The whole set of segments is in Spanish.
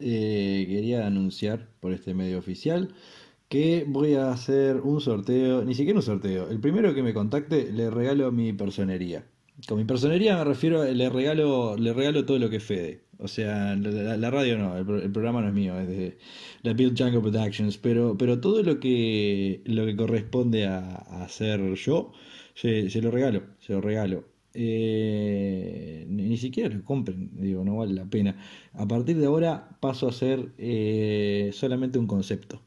eh, quería anunciar por este medio oficial que voy a hacer un sorteo, ni siquiera un sorteo, el primero que me contacte le regalo mi personería. Con mi personería me refiero, le regalo, le regalo todo lo que es Fede. O sea, la, radio no, el, programa no es mío, es de la Build Jungle Productions, pero, pero todo lo que, lo que corresponde a, hacer yo, se, lo regalo, se lo regalo. Eh, ni, siquiera lo compren, digo, no vale la pena. A partir de ahora paso a ser eh, solamente un concepto.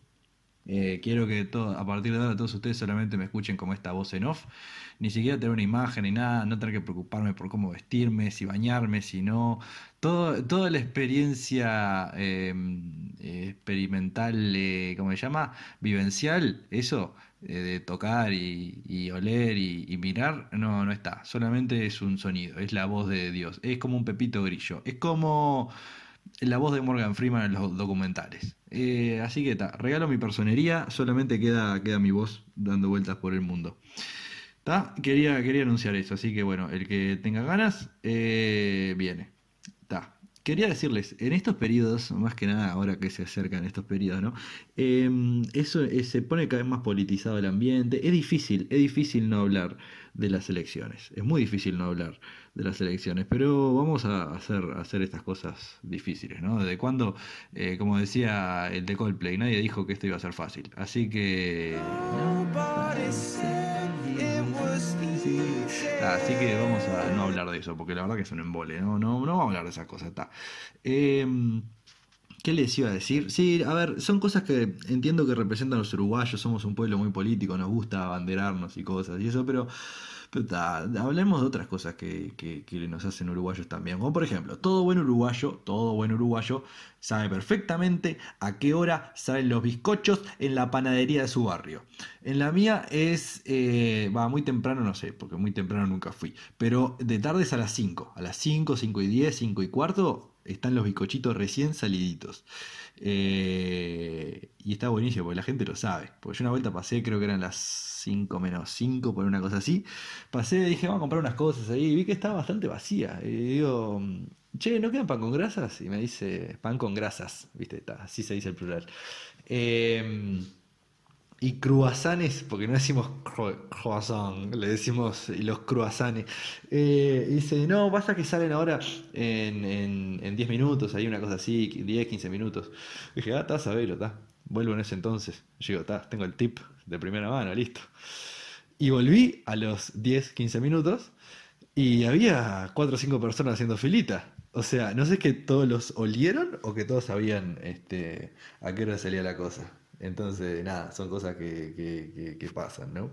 Eh, quiero que a partir de ahora todos ustedes solamente me escuchen como esta voz en off. Ni siquiera tener una imagen ni nada, no tener que preocuparme por cómo vestirme, si bañarme, si no. Todo, toda la experiencia em, experimental, eh, ¿cómo se llama? Vivencial, eso, eh, de tocar y, oler y, y, mirar, no, no está. Solamente es un sonido, es la voz de Dios. Es como un pepito grillo. Es como la voz de Morgan Freeman en los documentales. Eh, así que está, regalo mi personería, solamente queda, queda mi voz dando vueltas por el mundo. Quería, quería anunciar eso, así que bueno, el que tenga ganas, eh, viene. Quería decirles, en estos periodos, más que nada ahora que se acercan estos periodos, ¿no? Em, eso eh, se pone cada vez más politizado el ambiente. Es difícil, es difícil no hablar de las elecciones. Es muy difícil no hablar de las elecciones, pero vamos a hacer, hacer estas cosas difíciles, ¿no? Desde cuando, eh, como decía el de Coldplay, nadie dijo que esto iba a ser fácil. Así que... Así que vamos a no hablar de eso, porque la verdad que es un embole, no, no, no vamos a hablar de esa cosa. Está. Em, ¿Qué les iba a decir? Sí, a ver, son cosas que entiendo que representan a los uruguayos, somos un pueblo muy político, nos gusta abanderarnos y cosas y eso, pero hablemos de otras cosas que, nos hacen uruguayos también. Como por ejemplo, todo buen uruguayo, todo buen uruguayo sabe perfectamente a qué hora salen los bizcochos en la panadería de su barrio. En la mía es, eh, va, muy temprano no sé, porque muy temprano nunca fui, pero de tardes a las 5, a las 5, 5 y 10, 5 y cuarto, están los bizcochitos recién saliditos. Eh, y está buenísimo, porque la gente lo sabe. Porque yo una vuelta pasé, creo que eran las 5 menos 5, por una cosa así. Pasé, dije, vamos a comprar unas cosas ahí. Y vi que estaba bastante vacía. Y digo, che, ¿no quedan pan con grasas? Y me dice, pan con grasas, ¿viste? así se dice el plural. Eh, y cruasanes, porque no decimos croissant, le decimos y los cruasanes. Eh, dice, no, pasa que salen ahora en, en, 10 minutos, hay una cosa así, 10, 15 minutos. dije, ah, está, sabelo, está. Vuelvo en ese entonces. Llego, está, tengo el tip de primera mano, listo. Y volví a los 10, 15 minutos y había 4 o 5 personas haciendo filita. O sea, no sé que todos los olieron o que todos sabían este, a qué hora salía la cosa. Entonces, nada, son cosas que, pasan, ¿no?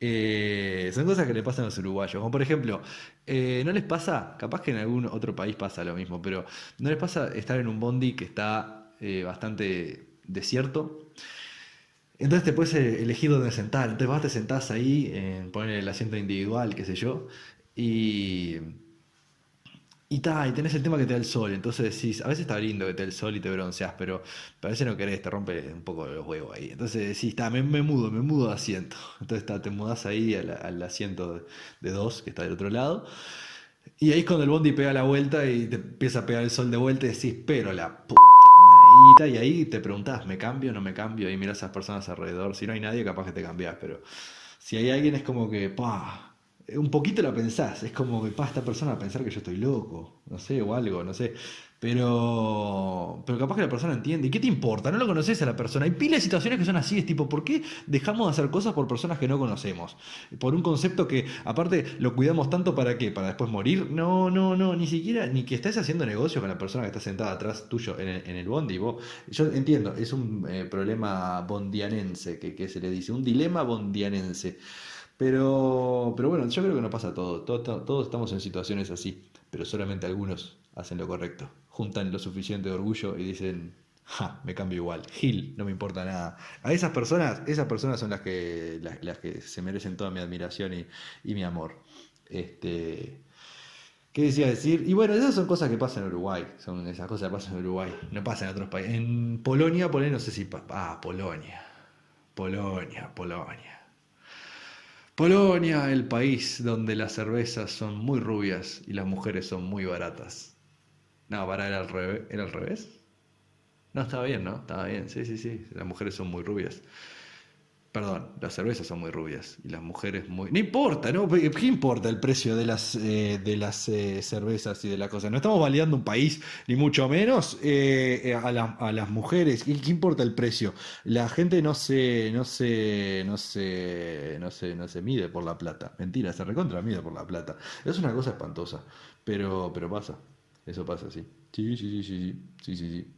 Eh, son cosas que le pasan a los uruguayos. Como por ejemplo, eh, ¿no les pasa? Capaz que en algún otro país pasa lo mismo, pero ¿no les pasa estar en un bondi que está eh, bastante desierto? Entonces te puedes elegir dónde sentar. Entonces vas, te sentás ahí, poner el asiento individual, qué sé yo, y y, ta, y tenés el tema que te da el sol, entonces decís, a veces está lindo que te da el sol y te bronceas, pero a veces no querés, te rompe un poco los huevos ahí. Entonces decís, está, me, mudo, me mudo de asiento. Entonces ta, te mudás ahí al, asiento de dos que está del otro lado. Y ahí es cuando el bondi pega la vuelta y te empieza a pegar el sol de vuelta y decís, pero la puta. Y, ahí te preguntás, ¿me cambio o no me cambio? Y miras a esas personas alrededor. Si no hay nadie, capaz que te cambias, pero si hay alguien es como que, pa, un poquito la pensás, es como que pasa esta persona a pensar que yo estoy loco, no sé, o algo, no sé. Pero, pero capaz que la persona entiende. ¿Y qué te importa? No lo conoces a la persona. Hay pila de situaciones que son así, es tipo, ¿por qué dejamos de hacer cosas por personas que no conocemos? Por un concepto que, aparte, lo cuidamos tanto para qué? ¿Para después morir? No, no, no, ni siquiera, ni que estés haciendo negocio con la persona que está sentada atrás tuyo en el, en el bondi. yo entiendo, es un eh, problema bondianense, que, que se le dice, un dilema bondianense. Pero, pero bueno, yo creo que no pasa todo. Todos estamos en situaciones así, pero solamente algunos hacen lo correcto. Juntan lo suficiente de orgullo y dicen, ja, me cambio igual. Gil, no me importa nada. A esas personas, esas personas son las que, las, que se merecen toda mi admiración y, y mi amor. Este, ¿Qué decía decir? Y bueno, esas son cosas que pasan en Uruguay. Son esas cosas que pasan en Uruguay. No pasan en otros países. En Polonia, Polonia, no sé si. Ah, Polonia. Polonia, Polonia. Polonia, el país donde las cervezas son muy rubias y las mujeres son muy baratas. No, para, era al revés. ¿Era al revés? No, estaba bien, ¿no? Estaba bien, sí, sí, sí. Las mujeres son muy rubias. Perdón, las cervezas son muy rubias y las mujeres muy... No importa, ¿no? ¿Qué importa el precio de las, eh, de las eh, cervezas y de las cosas? No estamos validando un país, ni mucho menos eh, a, a, las mujeres. ¿Qué, ¿Qué, importa el precio? La gente no se, no se, no se, no se, no se mide por la plata. Mentira, se recontra mide por la plata. Es una cosa espantosa, pero, pero pasa. Eso pasa. Sí, sí, sí, sí, sí, sí, sí. sí.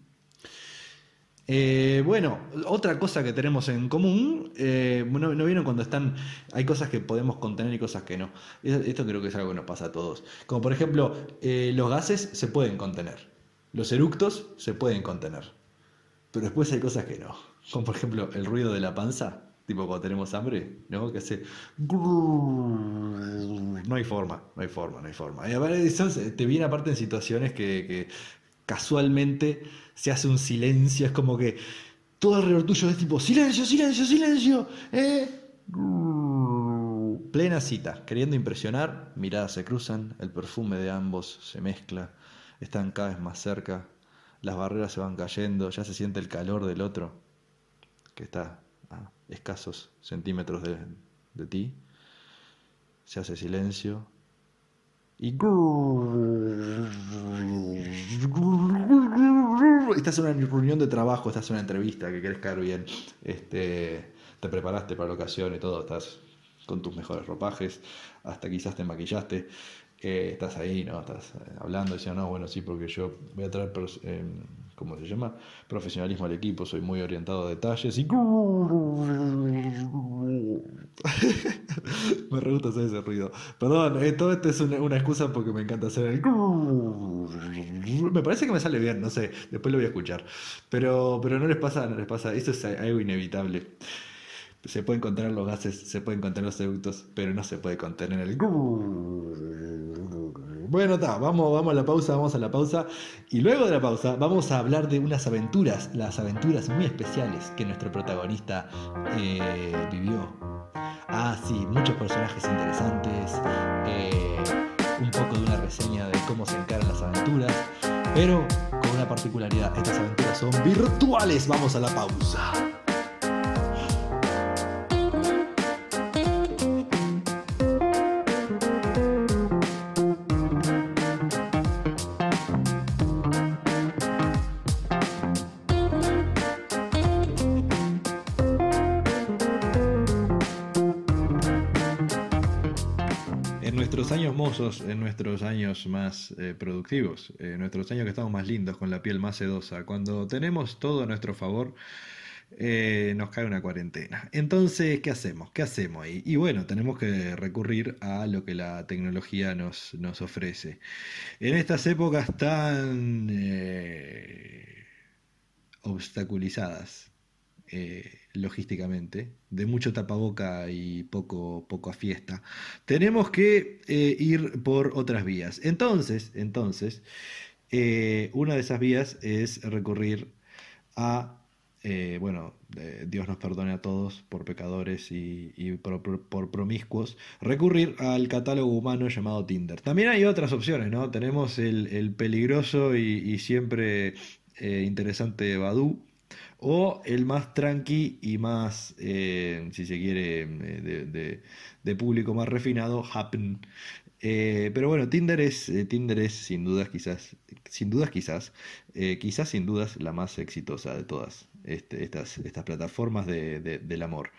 Eh, bueno, otra cosa que tenemos en común, eh, ¿no, vieron cuando están, hay cosas que podemos contener y cosas que no? Esto creo que es algo que nos pasa a todos. Como por ejemplo, eh, los gases se pueden contener, los eructos se pueden contener, pero después hay cosas que no. Como por ejemplo el ruido de la panza, tipo cuando tenemos hambre, ¿no? Que hace... No hay forma, no hay forma, no hay forma. Y a ver, te viene aparte en situaciones que casualmente se hace un silencio, es como que todo alrededor tuyo es tipo, silencio, silencio, silencio. ¿eh? Plena cita, queriendo impresionar, miradas se cruzan, el perfume de ambos se mezcla, están cada vez más cerca, las barreras se van cayendo, ya se siente el calor del otro, que está a escasos centímetros de, de ti. Se hace silencio, y estás en una reunión de trabajo, estás en una entrevista que querés caer bien, este, te preparaste para la ocasión y todo, estás con tus mejores ropajes, hasta quizás te maquillaste, eh, estás ahí, ¿no? Estás eh, hablando, diciendo, no, bueno, sí, porque yo voy a traer, eh, ¿cómo se llama? Profesionalismo al equipo, soy muy orientado a detalles y... me re gusta hacer ese ruido. Perdón, eh, todo esto es una, excusa porque me encanta hacer el... Me parece que me sale bien, no sé, después lo voy a escuchar. Pero, pero no les pasa, no les pasa, eso es algo inevitable. Se pueden contener los gases, se pueden contener los seductos, pero no se puede contener el... Bueno, está, vamos, vamos a la pausa, vamos a la pausa. Y luego de la pausa vamos a hablar de unas aventuras, las aventuras muy especiales que nuestro protagonista eh, vivió. Ah, sí, muchos personajes interesantes, eh, un poco de una reseña de cómo se encaran las aventuras, pero con una particularidad, estas aventuras son virtuales. Vamos a la pausa. En nuestros años más eh, productivos, en eh, nuestros años que estamos más lindos, con la piel más sedosa. Cuando tenemos todo a nuestro favor, eh, nos cae una cuarentena. Entonces, ¿qué hacemos? ¿Qué hacemos ahí? Y bueno, tenemos que recurrir a lo que la tecnología nos, nos ofrece. En estas épocas tan obstaculizadas, logísticamente, de mucho tapaboca y poco, poco a fiesta, tenemos que eh, ir por otras vías. Entonces, entonces, eh, una de esas vías es recurrir a, eh, bueno, Dios nos perdone a todos por pecadores y, por, promiscuos, recurrir al catálogo humano llamado Tinder. También hay otras opciones, ¿no? Tenemos el, peligroso y, y siempre interesante Badu, o el más tranqui y más, eh, si se quiere, eh, de, público más refinado, Happen. Eh, pero bueno, Tinder es, Tinder es sin dudas quizás, sin dudas quizás, quizás sin dudas la más exitosa de todas este, estas, estas plataformas del amor.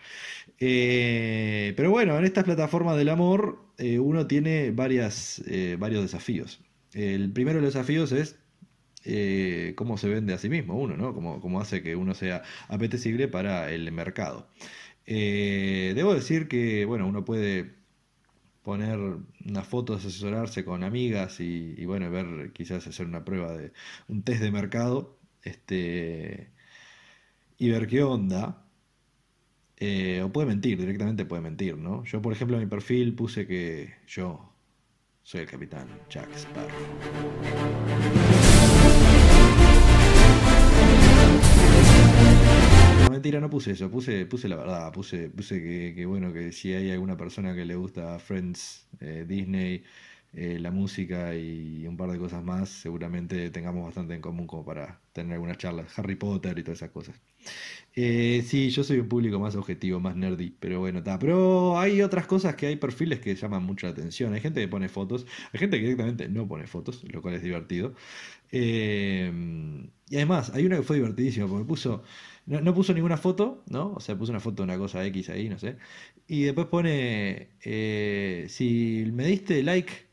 pero bueno, en estas plataformas del amor uno tiene varias, varios desafíos. El primero de los desafíos es eh, cómo se vende a sí mismo uno, ¿no? Cómo, hace que uno sea apetecible para el mercado. Eh, debo decir que, bueno, uno puede poner unas fotos, asesorarse con amigas y, bueno, ver, quizás hacer una prueba de un test de mercado, este, y ver qué onda. Eh, o puede mentir, directamente puede mentir, ¿no? Yo, por ejemplo, en mi perfil puse que yo soy el capitán Jack Sparrow. Mentira, no puse eso, puse, puse la verdad, puse, puse que, bueno, que si hay alguna persona que le gusta Friends, eh, Disney, eh, la música y un par de cosas más, seguramente tengamos bastante en común como para tener algunas charlas. Harry Potter y todas esas cosas. Eh, sí, yo soy un público más objetivo, más nerdy, pero bueno, está. Pero hay otras cosas que hay perfiles que llaman mucho la atención. Hay gente que pone fotos, hay gente que directamente no pone fotos, lo cual es divertido. Y además, hay una que fue divertidísima, porque puso, no, puso ninguna foto, ¿no? O sea, puso una foto de una cosa X ahí, no sé. Y después pone, eh, si me diste like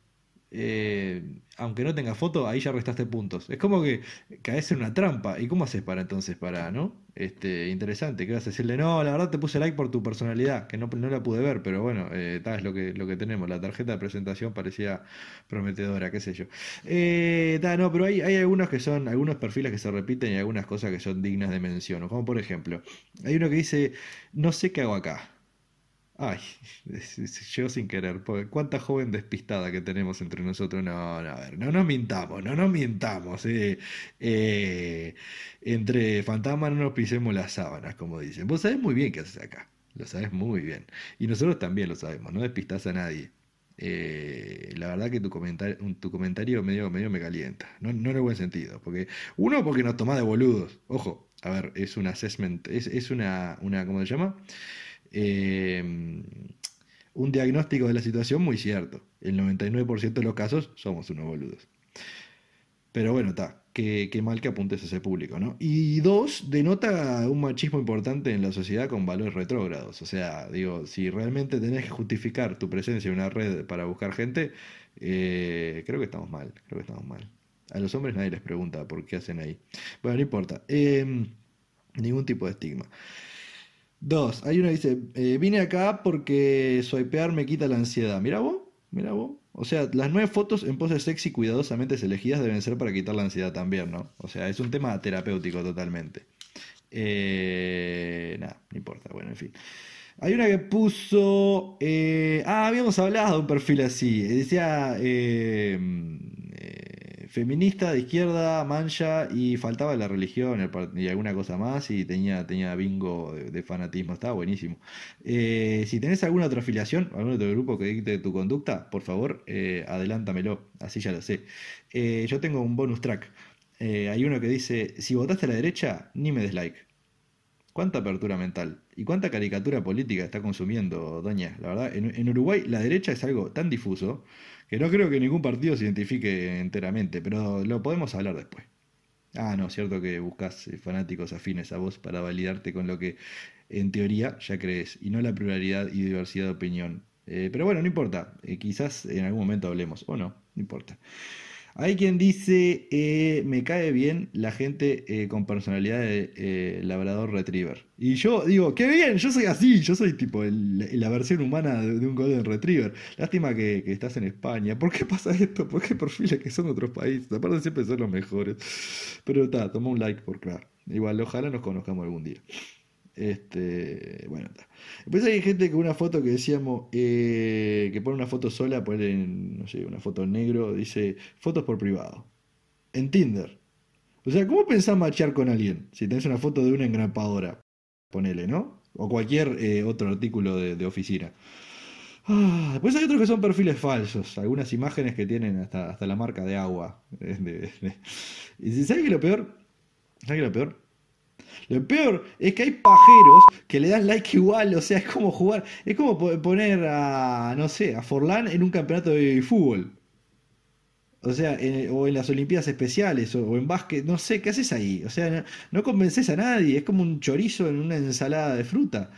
eh, aunque no tenga foto, ahí ya restaste puntos. Es como que caes en una trampa. ¿Y cómo haces para entonces, para, no? Este, interesante, ¿qué vas a decirle? No, la verdad te puse like por tu personalidad, que no, no la pude ver, pero bueno, eh, es lo que, lo que tenemos. La tarjeta de presentación parecía prometedora, qué sé yo. Eh, no, pero hay, hay algunos que son, algunos perfiles que se repiten y algunas cosas que son dignas de mención. Como por ejemplo, hay uno que dice, no sé qué hago acá. Ay, llegó sin querer. Cuánta joven despistada que tenemos entre nosotros. No, no, a ver, no nos mintamos, no nos mintamos. Eh. Eh, entre fantasmas no nos pisemos las sábanas, como dicen. Vos sabés muy bien qué haces acá. Lo sabés muy bien. Y nosotros también lo sabemos, no despistás a nadie. Eh, la verdad que tu comentario, tu comentario medio, medio me calienta. No, no en el buen sentido. Porque, uno, porque nos tomás de boludos. Ojo, a ver, es un assessment, es, es una, una, ¿cómo se llama? Em, un diagnóstico de la situación muy cierto. El 99% de los casos somos unos boludos. Pero bueno, está. Qué, mal que apuntes a ese público, ¿no? Y dos, denota un machismo importante en la sociedad con valores retrógrados. O sea, digo, si realmente tenés que justificar tu presencia en una red para buscar gente, eh, creo que estamos mal, creo que estamos mal. A los hombres nadie les pregunta por qué hacen ahí. Bueno, no importa. Em, ningún tipo de estigma. Dos, hay uno que dice, eh, vine acá porque swipear me quita la ansiedad. Mira vos, mira vos. O sea, las nueve fotos en poses sexy cuidadosamente elegidas deben ser para quitar la ansiedad también, ¿no? O sea, es un tema terapéutico totalmente. Eh, nada, no importa, bueno, en fin. Hay una que puso... eh, ah, habíamos hablado de un perfil así. Decía... eh, feminista de izquierda, mancha y faltaba la religión y alguna cosa más y tenía, tenía bingo de, fanatismo, estaba buenísimo. Eh, si tenés alguna otra afiliación, algún otro grupo que dicte tu conducta, por favor, eh, adelántamelo, así ya lo sé. Eh, yo tengo un bonus track. hay uno que dice, si votaste a la derecha, ni me des like. ¿Cuánta apertura mental? ¿Y cuánta caricatura política está consumiendo, doña? La verdad, en Uruguay la derecha es algo tan difuso que no creo que ningún partido se identifique enteramente, pero lo podemos hablar después. Ah, no, cierto que buscas eh, fanáticos afines a vos para validarte con lo que en teoría ya crees, y no la pluralidad y diversidad de opinión. Eh, pero bueno, no importa, eh, quizás en algún momento hablemos, o no, no importa. Hay quien dice, eh, me cae bien la gente eh, con personalidad de eh, labrador retriever. Y yo digo, qué bien, yo soy así, yo soy tipo la versión humana de, un golden retriever. Lástima que, estás en España. ¿Por qué pasa esto? ¿Por qué perfiles que son otros países? Aparte siempre son los mejores. Pero está, toma un like por claro. Igual, ojalá nos conozcamos algún día. Este, bueno, está. Después hay gente con una foto que decíamos, eh, que pone una foto sola, pone, no sé, una foto en negro, dice fotos por privado. En Tinder. O sea, ¿cómo pensás machear con alguien? Si tenés una foto de una engrapadora, ponele, ¿no? O cualquier eh, otro artículo de, oficina. Ah, después hay otros que son perfiles falsos, algunas imágenes que tienen hasta, hasta la marca de agua. ¿Y sabes qué lo peor? ¿Sabes qué lo peor? Lo peor es que hay pajeros que le dan like igual, o sea, es como jugar, es como poner a, no sé, a Forlán en un campeonato de fútbol. O sea, o en las Olimpiadas Especiales, o, en básquet, no sé, ¿qué haces ahí? O sea, no, no convences a nadie, es como un chorizo en una ensalada de fruta.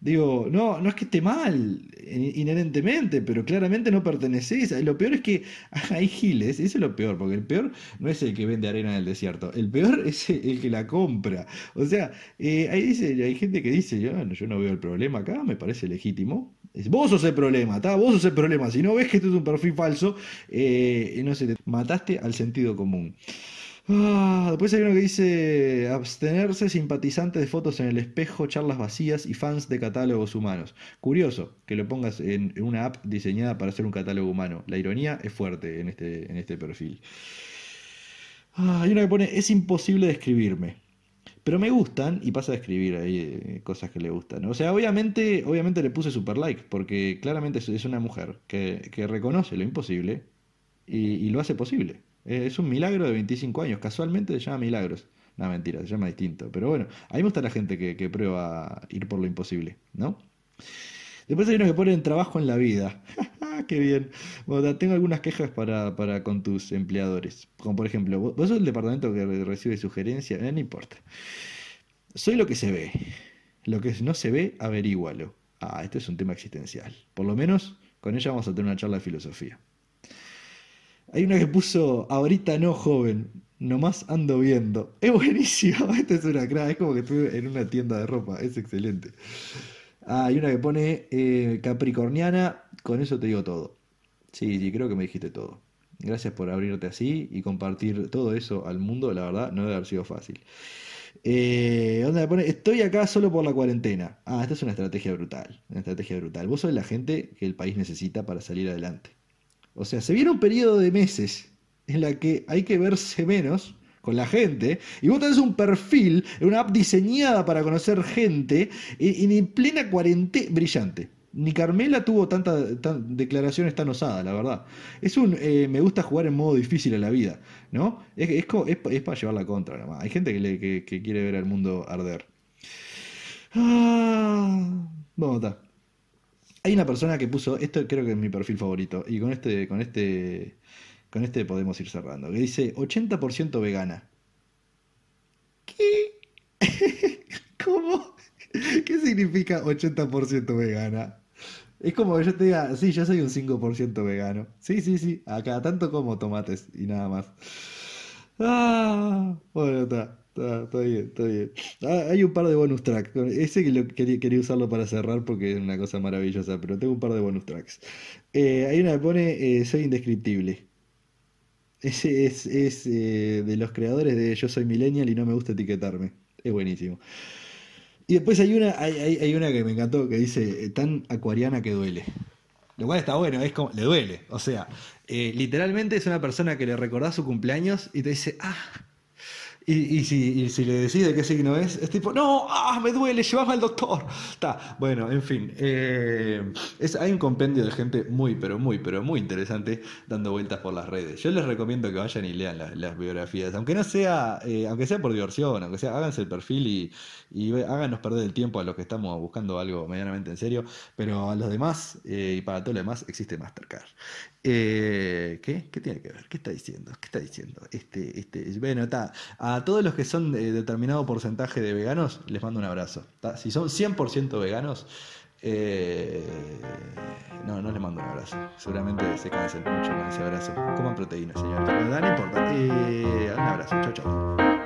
Digo, no, no es que esté mal inherentemente, pero claramente no perteneces. Lo peor es que hay giles, eso es lo peor, porque el peor no es el que vende arena en el desierto, el peor es el que la compra. O sea, eh, ahí dice, hay gente que dice, yo, yo no veo el problema acá, me parece legítimo. Vos sos el problema, ¿está? Vos sos el problema. Si no ves que esto es un perfil falso, eh, no sé, te mataste al sentido común. Ah, después hay uno que dice abstenerse simpatizante de fotos en el espejo, charlas vacías y fans de catálogos humanos. Curioso que lo pongas en, una app diseñada para hacer un catálogo humano. La ironía es fuerte en este, este perfil. Ah, hay uno que pone es imposible describirme. Pero me gustan y pasa a escribir ahí eh, cosas que le gustan. O sea, obviamente, obviamente le puse super like, porque claramente es una mujer que reconoce lo imposible y, lo hace posible. Es un milagro de 25 años, casualmente se llama Milagros. No, mentira, se llama distinto. Pero bueno, a mí me gusta la gente que, que prueba ir por lo imposible, ¿no? Después hay uno que pone trabajo en la vida. Qué bien. Tengo algunas quejas para, para, con tus empleadores. Como por ejemplo, vos sos el departamento que recibe sugerencias, eh, no importa. Soy lo que se ve. Lo que no se ve, averígualo. Ah, este es un tema existencial. Por lo menos con ella vamos a tener una charla de filosofía. Hay una que puso, ahorita no, joven, nomás ando viendo. Es buenísimo, esta es una crack, es como que estuve en una tienda de ropa, es excelente. Ah, hay una que pone eh, Capricorniana, con eso te digo todo. Sí, sí, creo que me dijiste todo. Gracias por abrirte así y compartir todo eso al mundo, la verdad, no debe haber sido fácil. Eh, ¿Dónde me pone? Estoy acá solo por la cuarentena. Ah, esta es una estrategia brutal. Una estrategia brutal. Vos sos la gente que el país necesita para salir adelante. O sea, se viene un periodo de meses en la que hay que verse menos con la gente, y vos tenés un perfil, una app diseñada para conocer gente, y, en plena cuarentena, brillante. Ni Carmela tuvo tantas declaraciones tan osadas, la verdad. Es un eh, me gusta jugar en modo difícil en la vida, ¿no? Es, es, es, para llevar la contra, nada más. Hay gente que, que, quiere ver al mundo arder. Ah, vamos a Hay una persona que puso, esto creo que es mi perfil favorito, y con este, con este con este podemos ir cerrando. Que dice 80% vegana. ¿Qué? ¿Cómo? ¿Qué significa 80% vegana? Es como que yo te diga, sí, yo soy un 5% vegano. Sí, sí, sí. Acá tanto como tomates y nada más. Ah, bueno, está. Está, bien, está bien. Ah, hay un par de bonus tracks. Ese que lo, quería, usarlo para cerrar porque es una cosa maravillosa, pero tengo un par de bonus tracks. Eh, hay una que pone eh, Soy indescriptible. Ese es, eh, de los creadores de Yo soy millennial y no me gusta etiquetarme. Es buenísimo. Y después hay una, hay, una que me encantó que dice tan acuariana que duele. Lo cual está bueno, es como, le duele. O sea, literalmente es una persona que le recordás su cumpleaños y te dice, ah, y, si, si, le decís de qué signo es, es tipo, no, ah, me duele, llevame al doctor. Está, bueno, en fin. Eh, hay un compendio de gente muy, pero muy, pero muy interesante dando vueltas por las redes. Yo les recomiendo que vayan y lean las, biografías, aunque no sea, eh, aunque sea por diversión, aunque sea, háganse el perfil y, y háganos perder el tiempo a los que estamos buscando algo medianamente en serio, pero a los demás eh, y para todo lo demás existe Mastercard. Eh, ¿qué? ¿Qué tiene que ver? ¿Qué está diciendo? ¿Qué está diciendo? Este, este, bueno, está. A todos los que son de determinado porcentaje de veganos, les mando un abrazo. Si son 100% veganos, eh, no, no les mando un abrazo. Seguramente se cansen mucho con ese abrazo. Coman proteínas, señores. No importa. un abrazo. Chao, chao.